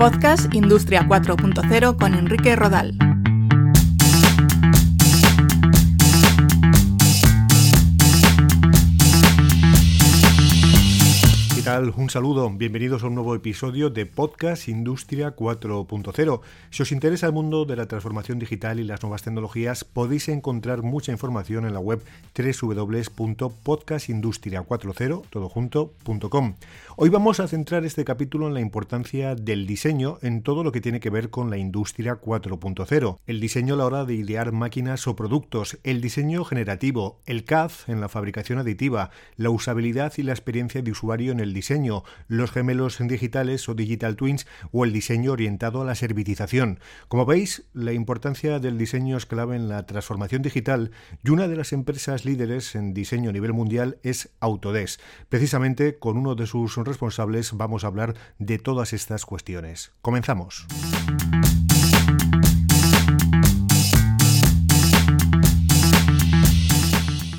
Podcast Industria 4.0 con Enrique Rodal. Un saludo, bienvenidos a un nuevo episodio de Podcast Industria 4.0. Si os interesa el mundo de la transformación digital y las nuevas tecnologías, podéis encontrar mucha información en la web www.podcastindustria40 Hoy vamos a centrar este capítulo en la importancia del diseño en todo lo que tiene que ver con la industria 4.0. El diseño a la hora de idear máquinas o productos, el diseño generativo, el CAD en la fabricación aditiva, la usabilidad y la experiencia de usuario en el diseño, los gemelos digitales o digital twins o el diseño orientado a la servitización. Como veis, la importancia del diseño es clave en la transformación digital y una de las empresas líderes en diseño a nivel mundial es Autodesk. Precisamente con uno de sus responsables vamos a hablar de todas estas cuestiones. Comenzamos.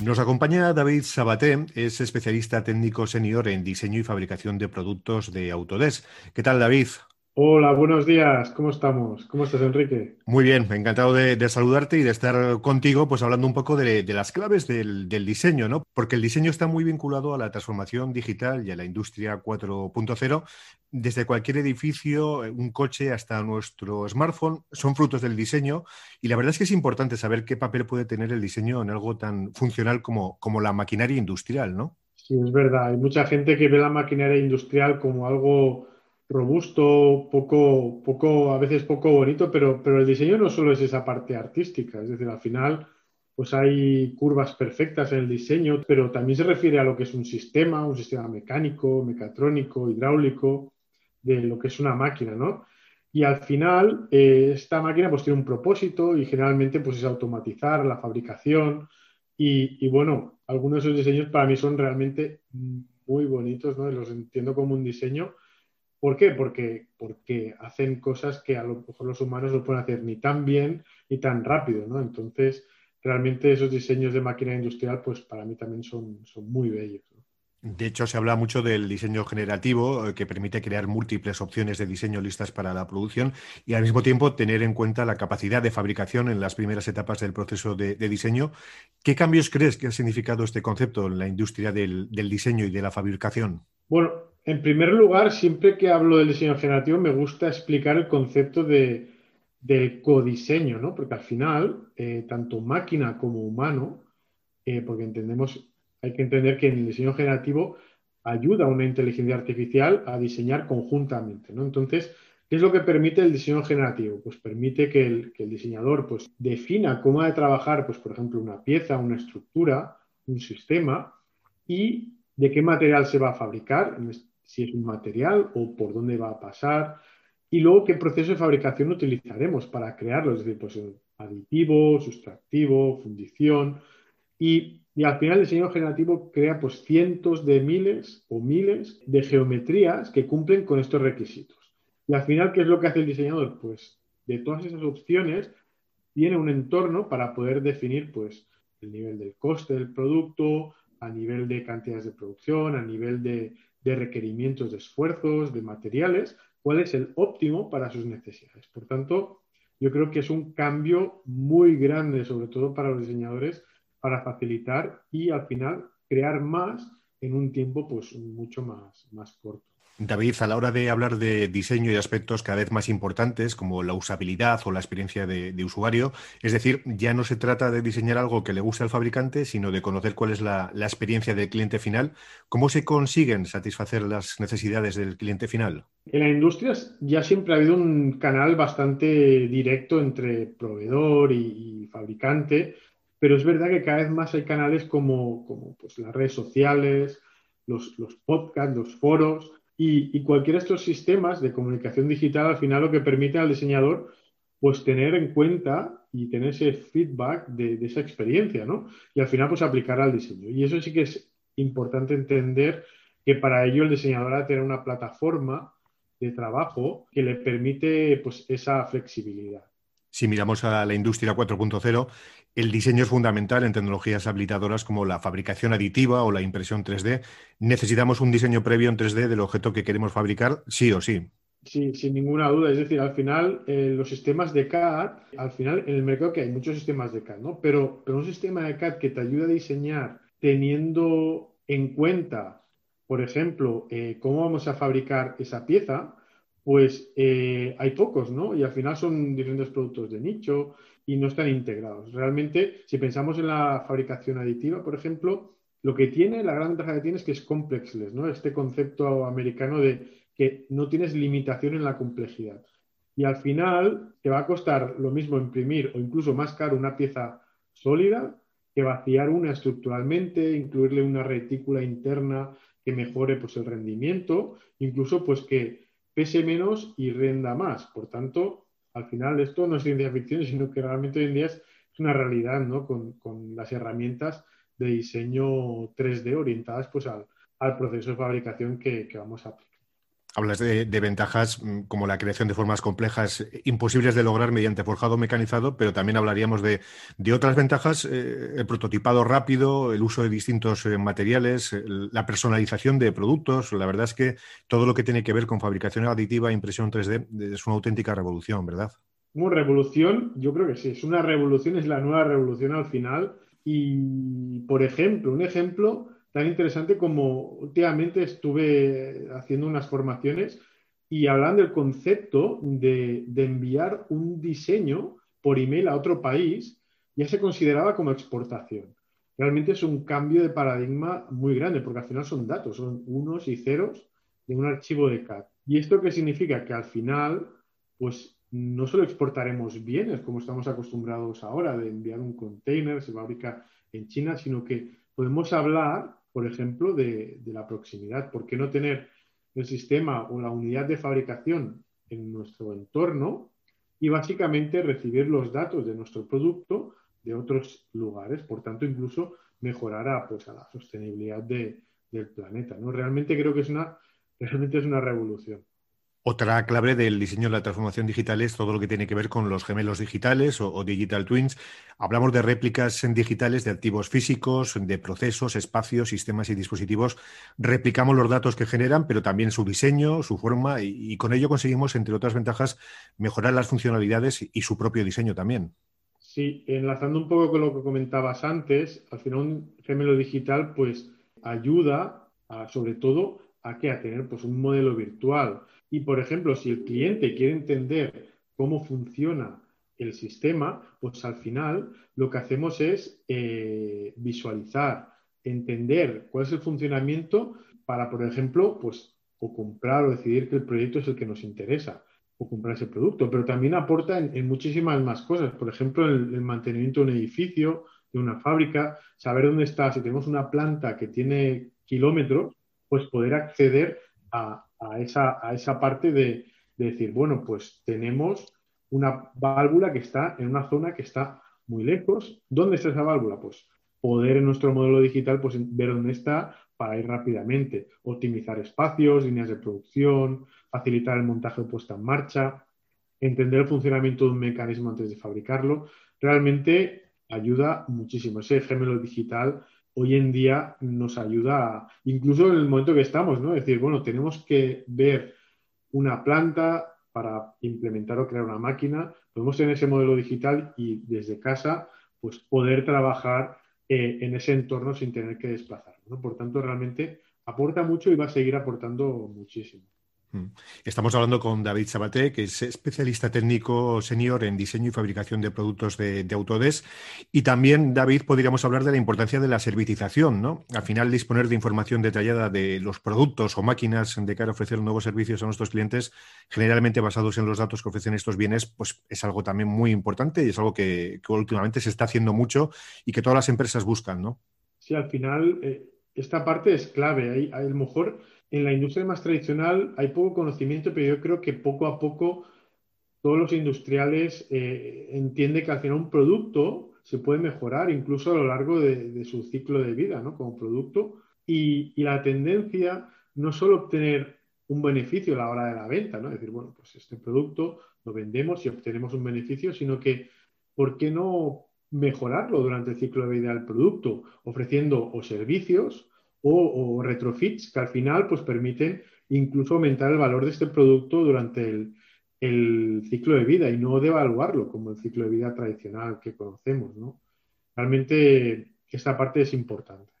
Nos acompaña David Sabaté, es especialista técnico senior en diseño y fabricación de productos de Autodesk. ¿Qué tal, David? Hola, buenos días. ¿Cómo estamos? ¿Cómo estás, Enrique? Muy bien, encantado de, saludarte y de estar contigo, pues hablando un poco de, las claves del, diseño, ¿no? Porque el diseño está muy vinculado a la transformación digital y a la industria 4.0. Desde cualquier edificio, un coche hasta nuestro smartphone son frutos del diseño y la verdad es que es importante saber qué papel puede tener el diseño en algo tan funcional como, como la maquinaria industrial, ¿no? Sí, es verdad. Hay mucha gente que ve la maquinaria industrial como algo robusto, poco, poco, a veces poco bonito, pero, pero el diseño no solo es esa parte artística, es decir, al final pues hay curvas perfectas en el diseño, pero también se refiere a lo que es un sistema, un sistema mecánico, mecatrónico, hidráulico, de lo que es una máquina, ¿no? Y al final, eh, esta máquina pues tiene un propósito y generalmente pues es automatizar la fabricación y, bueno, algunos de esos diseños para mí son realmente muy bonitos, ¿no? Los entiendo como un diseño ¿Por qué? Porque, porque hacen cosas que a lo mejor los humanos no pueden hacer ni tan bien ni tan rápido, ¿no? Entonces, realmente esos diseños de máquina industrial, pues para mí también son, son muy bellos. De hecho, se habla mucho del diseño generativo, eh, que permite crear múltiples opciones de diseño listas para la producción y al mismo tiempo tener en cuenta la capacidad de fabricación en las primeras etapas del proceso de, diseño. ¿Qué cambios crees que ha significado este concepto en la industria del, del diseño y de la fabricación? Bueno, en primer lugar, siempre que hablo del diseño generativo, me gusta explicar el concepto de, codiseño, ¿no? Porque al final, eh, tanto máquina como humano, eh, porque entendemos, hay que entender que en el diseño generativo ayuda una inteligencia artificial a diseñar conjuntamente, ¿no? Entonces, ¿qué es lo que permite el diseño generativo? Pues permite que el, que el diseñador pues, defina cómo ha de trabajar, pues, por ejemplo, una pieza, una estructura, un sistema, y de qué material se va a fabricar, si es un material o por dónde va a pasar, y luego qué proceso de fabricación utilizaremos para crearlo, es decir, pues aditivo, sustractivo, fundición, y, al final el diseño generativo crea pues cientos de miles o miles de geometrías que cumplen con estos requisitos. Y al final, ¿qué es lo que hace el diseñador? Pues de todas esas opciones tiene un entorno para poder definir pues el nivel del coste del producto, a nivel de cantidades de producción, a nivel de, requerimientos de esfuerzos, de materiales, cuál es el óptimo para sus necesidades. Por tanto, yo creo que es un cambio muy grande, sobre todo para los diseñadores, para facilitar y al final crear más en un tiempo pues mucho más, más corto. David, a la hora de hablar de diseño y aspectos cada vez más importantes como la usabilidad o la experiencia de, usuario, es decir, ya no se trata de diseñar algo que le guste al fabricante, sino de conocer cuál es la, experiencia del cliente final. ¿Cómo se consiguen satisfacer las necesidades del cliente final? En la industria ya siempre ha habido un canal bastante directo entre proveedor y, fabricante, pero es verdad que cada vez más hay canales como, pues, las redes sociales, los, podcasts, los foros y, cualquiera de estos sistemas de comunicación digital al final lo que permite al diseñador pues tener en cuenta y tener ese feedback de, esa experiencia, ¿no? Y al final pues aplicar al diseño. Y eso sí que es importante entender que para ello el diseñador ha de tener una plataforma de trabajo que le permite pues esa flexibilidad. Si miramos a la industria 4.0, el diseño es fundamental en tecnologías habilitadoras como la fabricación aditiva o la impresión 3D. Necesitamos un diseño previo en 3D del objeto que queremos fabricar, sí o sí. Sí, sin ninguna duda. Es decir, al final, eh, los sistemas de CAD, al final, en el mercado que hay muchos sistemas de CAD, ¿no? Pero, pero un sistema de CAD que te ayuda a diseñar teniendo en cuenta, por ejemplo, eh, cómo vamos a fabricar esa pieza, pues eh, hay pocos, ¿no? Y al final son diferentes productos de nicho y no están integrados. Realmente, si pensamos en la fabricación aditiva, por ejemplo, lo que tiene, la gran ventaja que tiene es que es complexless, ¿no? Este concepto americano de que no tienes limitación en la complejidad. Y al final te va a costar lo mismo imprimir o incluso más caro una pieza sólida que vaciar una estructuralmente, incluirle una retícula interna que mejore pues, el rendimiento, incluso pues que pese menos y renda más. Por tanto, al final esto no es ciencia ficción, sino que realmente hoy en día es, una realidad ¿no? con, las herramientas de diseño 3D orientadas pues, al, proceso de fabricación que, que vamos a aplicar. Hablas de, ventajas mm, como la creación de formas complejas eh, imposibles de lograr mediante forjado mecanizado, pero también hablaríamos de, otras ventajas, eh, el prototipado rápido, el uso de distintos eh, materiales, la personalización de productos. La verdad es que todo lo que tiene que ver con fabricación aditiva e impresión 3D es una auténtica revolución, ¿verdad? Como revolución, yo creo que sí, es una revolución, es la nueva revolución al final. Y, por ejemplo, un ejemplo tan interesante como últimamente estuve haciendo unas formaciones y hablando del concepto de, enviar un diseño por email a otro país, ya se consideraba como exportación. Realmente es un cambio de paradigma muy grande, porque al final son datos, son unos y ceros de un archivo de CAD. ¿Y esto qué significa? Que al final, pues no solo exportaremos bienes, como estamos acostumbrados ahora, de enviar un container, se fabrica en China, sino que podemos hablar por ejemplo, de, la proximidad. ¿Por qué no tener el sistema o la unidad de fabricación en nuestro entorno y básicamente recibir los datos de nuestro producto de otros lugares? Por tanto, incluso mejorará pues, a la sostenibilidad del planeta. ¿no? Realmente creo que es una, realmente es una revolución. Otra clave del diseño de la transformación digital es todo lo que tiene que ver con los gemelos digitales o, digital twins. Hablamos de réplicas digitales de activos físicos, de procesos, espacios, sistemas y dispositivos. Replicamos los datos que generan, pero también su diseño, su forma, y, con ello conseguimos, entre otras ventajas, mejorar las funcionalidades y su propio diseño también. Sí, enlazando un poco con lo que comentabas antes, al final un gemelo digital pues ayuda sobre todo a, que a tener pues, un modelo virtual y, por ejemplo, si el cliente quiere entender cómo funciona el sistema, pues al final lo que hacemos es eh, visualizar, entender cuál es el funcionamiento para, por ejemplo, pues o comprar o decidir que el proyecto es el que nos interesa o comprar ese producto, pero también aporta en, muchísimas más cosas, por ejemplo, el, el, mantenimiento de un edificio, de una fábrica, saber dónde está, si tenemos una planta que tiene kilómetros, pues poder acceder a, a esa, a esa parte de, decir, bueno, pues tenemos una válvula que está en una zona que está muy lejos. ¿Dónde está esa válvula? Pues poder en nuestro modelo digital pues, ver dónde está para ir rápidamente, optimizar espacios, líneas de producción, facilitar el montaje de puesta en marcha, entender el funcionamiento de un mecanismo antes de fabricarlo. Realmente ayuda muchísimo. Ese gemelo digital hoy en día nos ayuda, incluso en el momento que estamos, ¿no? Es decir, bueno, tenemos que ver una planta para implementar o crear una máquina, podemos tener ese modelo digital y desde casa, pues poder trabajar eh, en ese entorno sin tener que desplazar. ¿no? Por tanto, realmente aporta mucho y va a seguir aportando muchísimo. Mm. Estamos hablando con David Sabaté, que es especialista técnico senior en diseño y fabricación de productos de, Autodesk. Y también, David, podríamos hablar de la importancia de la servitización, ¿no? Al final, disponer de información detallada de los productos o máquinas de cara a ofrecer nuevos servicios a nuestros clientes, generalmente basados en los datos que ofrecen estos bienes, pues es algo también muy importante y es algo que, últimamente se está haciendo mucho y que todas las empresas buscan, ¿no? Sí, al final, eh, esta parte es clave. Hay, a lo mejor en la industria más tradicional hay poco conocimiento, pero yo creo que poco a poco todos los industriales eh, entienden que al final un producto se puede mejorar incluso a lo largo de, su ciclo de vida ¿no? como producto y, la tendencia no solo obtener un beneficio a la hora de la venta, ¿no? decir, bueno, pues este producto lo vendemos y obtenemos un beneficio, sino que, ¿por qué no mejorarlo durante el ciclo de vida del producto, ofreciendo o servicios o, retrofits que al final pues permiten incluso aumentar el valor de este producto durante el, ciclo de vida y no devaluarlo como el ciclo de vida tradicional que conocemos. ¿no? Realmente esta parte es importante.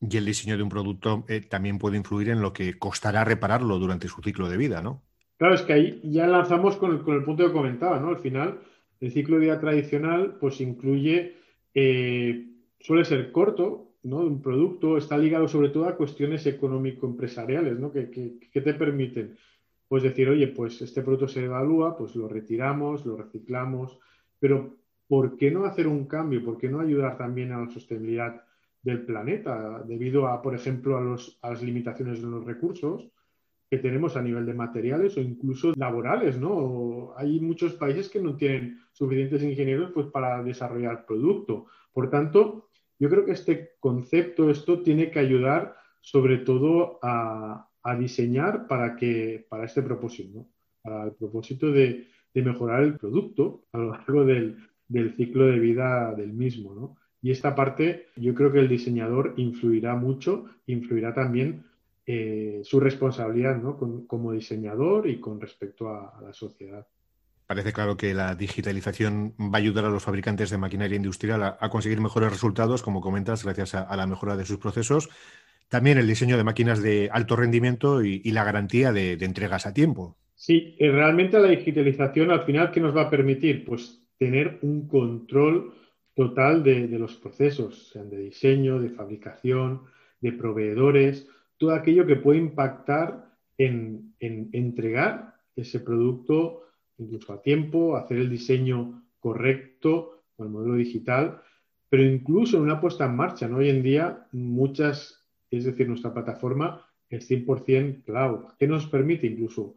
Y el diseño de un producto eh, también puede influir en lo que costará repararlo durante su ciclo de vida, ¿no? Claro, es que ahí ya lanzamos con el, con el punto que comentaba, ¿no? Al final, el ciclo de vida tradicional pues incluye, eh, suele ser corto, ¿no? Un producto está ligado sobre todo a cuestiones económico-empresariales, ¿no? Que, que, te permiten, pues decir, oye, pues este producto se evalúa, pues lo retiramos, lo reciclamos, pero ¿por qué no hacer un cambio? ¿Por qué no ayudar también a la sostenibilidad del planeta debido a, por ejemplo, a, los, a las limitaciones de los recursos? que tenemos a nivel de materiales o incluso laborales, ¿no? Hay muchos países que no tienen suficientes ingenieros pues, para desarrollar producto. Por tanto, yo creo que este concepto, esto tiene que ayudar sobre todo a, diseñar para, que, para este propósito, ¿no? para el propósito de, mejorar el producto a lo largo del, ciclo de vida del mismo. ¿no? Y esta parte yo creo que el diseñador influirá mucho, influirá también eh, su responsabilidad ¿no? como diseñador y con respecto a, la sociedad. Parece claro que la digitalización va a ayudar a los fabricantes de maquinaria industrial a, conseguir mejores resultados, como comentas, gracias a, la mejora de sus procesos. También el diseño de máquinas de alto rendimiento y, la garantía de, entregas a tiempo. Sí, realmente la digitalización al final, ¿qué nos va a permitir? Pues tener un control total de los procesos, sean de diseño, de fabricación, de proveedores, todo aquello que puede impactar en, entregar ese producto incluso a tiempo, hacer el diseño correcto con el modelo digital, pero incluso en una puesta en marcha. Hoy en día, muchas, es decir, nuestra plataforma es 100% cloud, que nos permite incluso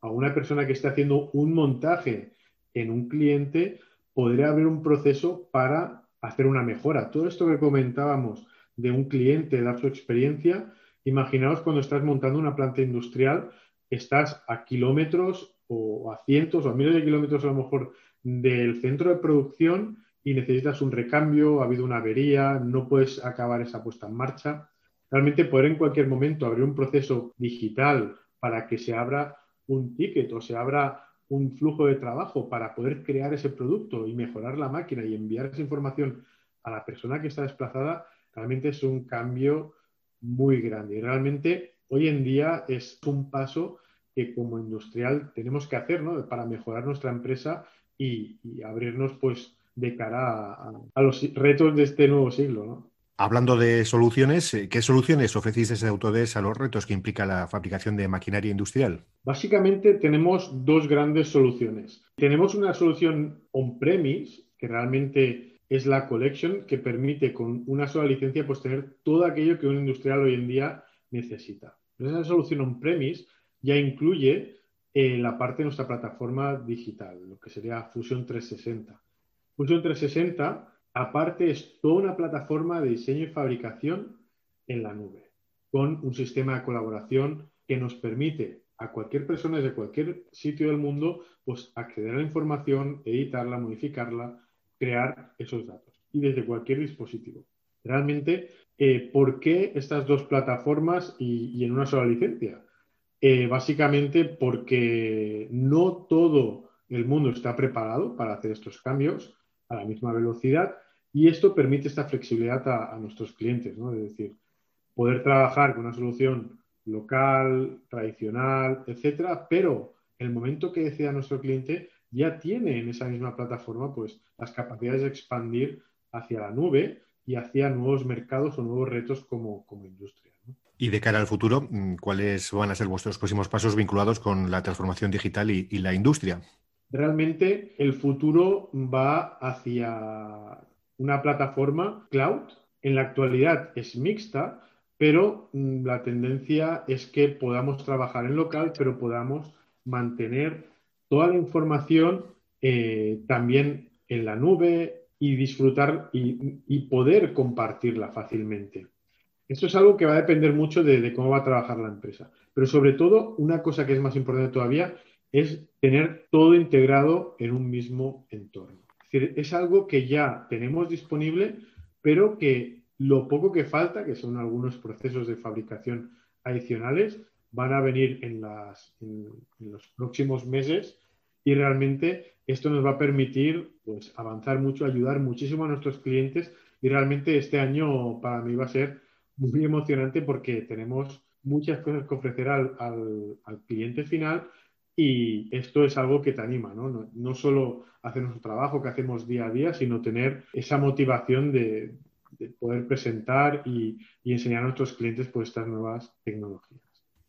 a una persona que esté haciendo un montaje en un cliente poder abrir un proceso para hacer una mejora. Todo esto que comentábamos de un cliente, dar su experiencia, Imaginaos cuando estás montando una planta industrial, estás a kilómetros o a cientos o a miles de kilómetros a lo mejor del centro de producción y necesitas un recambio, ha habido una avería, no puedes acabar esa puesta en marcha. Realmente poder en cualquier momento abrir un proceso digital para que se abra un ticket o se abra un flujo de trabajo para poder crear ese producto y mejorar la máquina y enviar esa información a la persona que está desplazada, realmente es un cambio muy grande. Y realmente hoy en día es un paso que como industrial tenemos que hacer para mejorar nuestra empresa y, abrirnos pues de cara a, los retos de este nuevo siglo. Hablando de soluciones, eh, ¿qué soluciones ofrecéis desde Autodesk a los retos que implica la fabricación de maquinaria industrial? Básicamente tenemos dos grandes soluciones. Tenemos una solución on-premise, que realmente es la collection que permite con una sola licencia pues tener todo aquello que un industrial hoy en día necesita. esa solución on-premise ya incluye eh, la parte de nuestra plataforma digital, lo que sería Fusion 360. Fusion 360, aparte, es toda una plataforma de diseño y fabricación en la nube, con un sistema de colaboración que nos permite a cualquier persona desde cualquier sitio del mundo pues acceder a la información, editarla, modificarla, crear esos datos y desde cualquier dispositivo. Realmente, eh, ¿por qué estas dos plataformas y, en una sola licencia? Eh, básicamente porque no todo el mundo está preparado para hacer estos cambios a la misma velocidad y esto permite esta flexibilidad a, nuestros clientes, ¿no? Es decir, poder trabajar con una solución local, tradicional, etcétera, pero el momento que decida nuestro cliente ya tiene en esa misma plataforma pues, las capacidades de expandir hacia la nube y hacia nuevos mercados o nuevos retos como, como industria. Y de cara al futuro, mm, ¿cuáles van a ser vuestros próximos pasos vinculados con la transformación digital y, la industria? Realmente el futuro va hacia una plataforma cloud. En la actualidad es mixta, pero mm, la tendencia es que podamos trabajar en local, pero podamos mantener toda la información eh, también en la nube y disfrutar y, poder compartirla fácilmente. Esto es algo que va a depender mucho de, cómo va a trabajar la empresa. Pero sobre todo, una cosa que es más importante todavía es tener todo integrado en un mismo entorno. Es, decir, es algo que ya tenemos disponible, pero que lo poco que falta, que son algunos procesos de fabricación adicionales, van a venir en, los próximos meses y realmente esto nos va a permitir pues, avanzar mucho, ayudar muchísimo a nuestros clientes y realmente este año para mí va a ser muy emocionante porque tenemos muchas cosas que ofrecer al, cliente final y esto es algo que te anima, ¿no? No, solo hacer nuestro trabajo que hacemos día a día, sino tener esa motivación de, poder presentar y, enseñar a nuestros clientes por estas nuevas tecnologías.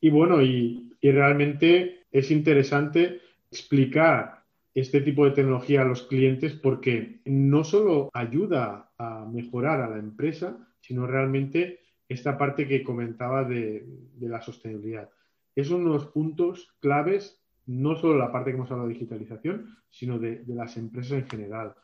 Y bueno, y, y realmente es interesante explicar este tipo de tecnología a los clientes porque no solo ayuda a mejorar a la empresa, sino realmente esta parte que comentaba de, la sostenibilidad. Es uno de los puntos claves, no solo la parte que hemos hablado de digitalización, sino de, las empresas en general.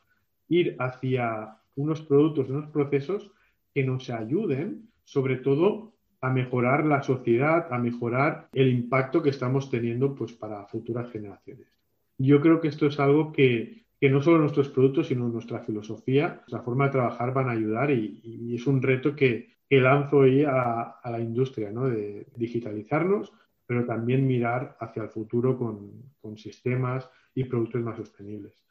Ir hacia unos productos, unos procesos que nos ayuden, sobre todo, a mejorar la sociedad, a mejorar el impacto que estamos teniendo pues, para futuras generaciones. Yo creo que esto es algo que, no solo nuestros productos, sino nuestra filosofía, nuestra forma de trabajar van a ayudar y es un reto que, que lanzo ahí a, la industria, ¿no? De digitalizarnos, pero también mirar hacia el futuro con, sistemas y productos más sostenibles.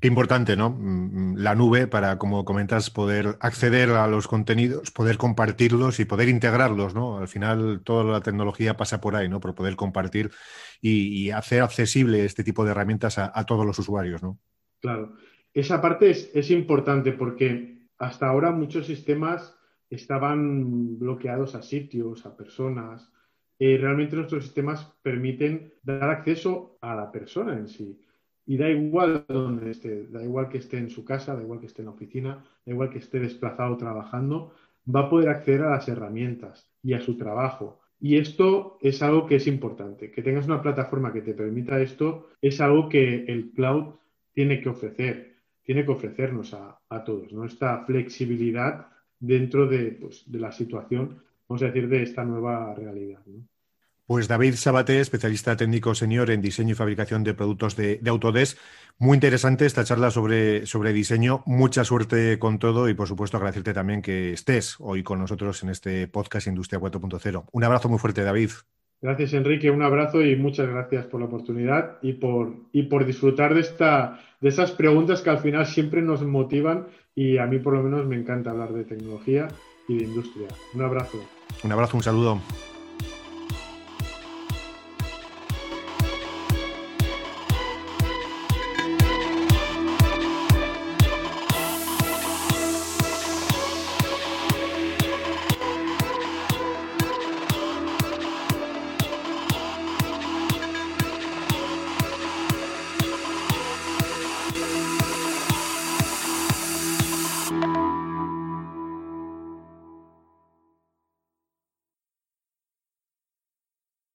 Qué importante, ¿no? Mm, la nube para, como comentas, poder acceder a los contenidos, poder compartirlos y poder integrarlos, ¿no? Al final toda la tecnología pasa por ahí, ¿no? Por poder compartir y, hacer accesible este tipo de herramientas a, todos los usuarios, ¿no? Claro. Esa parte es, es importante porque hasta ahora muchos sistemas estaban bloqueados a sitios, a personas. Eh, realmente nuestros sistemas permiten dar acceso a la persona en sí. Y da igual donde esté, da igual que esté en su casa, da igual que esté en la oficina, da igual que esté desplazado trabajando, va a poder acceder a las herramientas y a su trabajo. Y esto es algo que es importante. Que tengas una plataforma que te permita esto es algo que el cloud tiene que ofrecer, tiene que ofrecernos a, a todos, ¿no? Esta flexibilidad dentro de, pues, de, la situación, vamos a decir, de esta nueva realidad. Pues David Sabaté, especialista técnico senior en diseño y fabricación de productos de, Autodesk. Muy interesante esta charla sobre, sobre diseño. Mucha suerte con todo y, por supuesto, agradecerte también que estés hoy con nosotros en este podcast Industria 4.0. Un abrazo muy fuerte, David. Gracias, Enrique. Un abrazo y muchas gracias por la oportunidad y por, y por disfrutar de, esta, de esas preguntas que al final siempre nos motivan y a mí por lo menos me encanta hablar de tecnología y de industria. Un abrazo. Un abrazo, un saludo.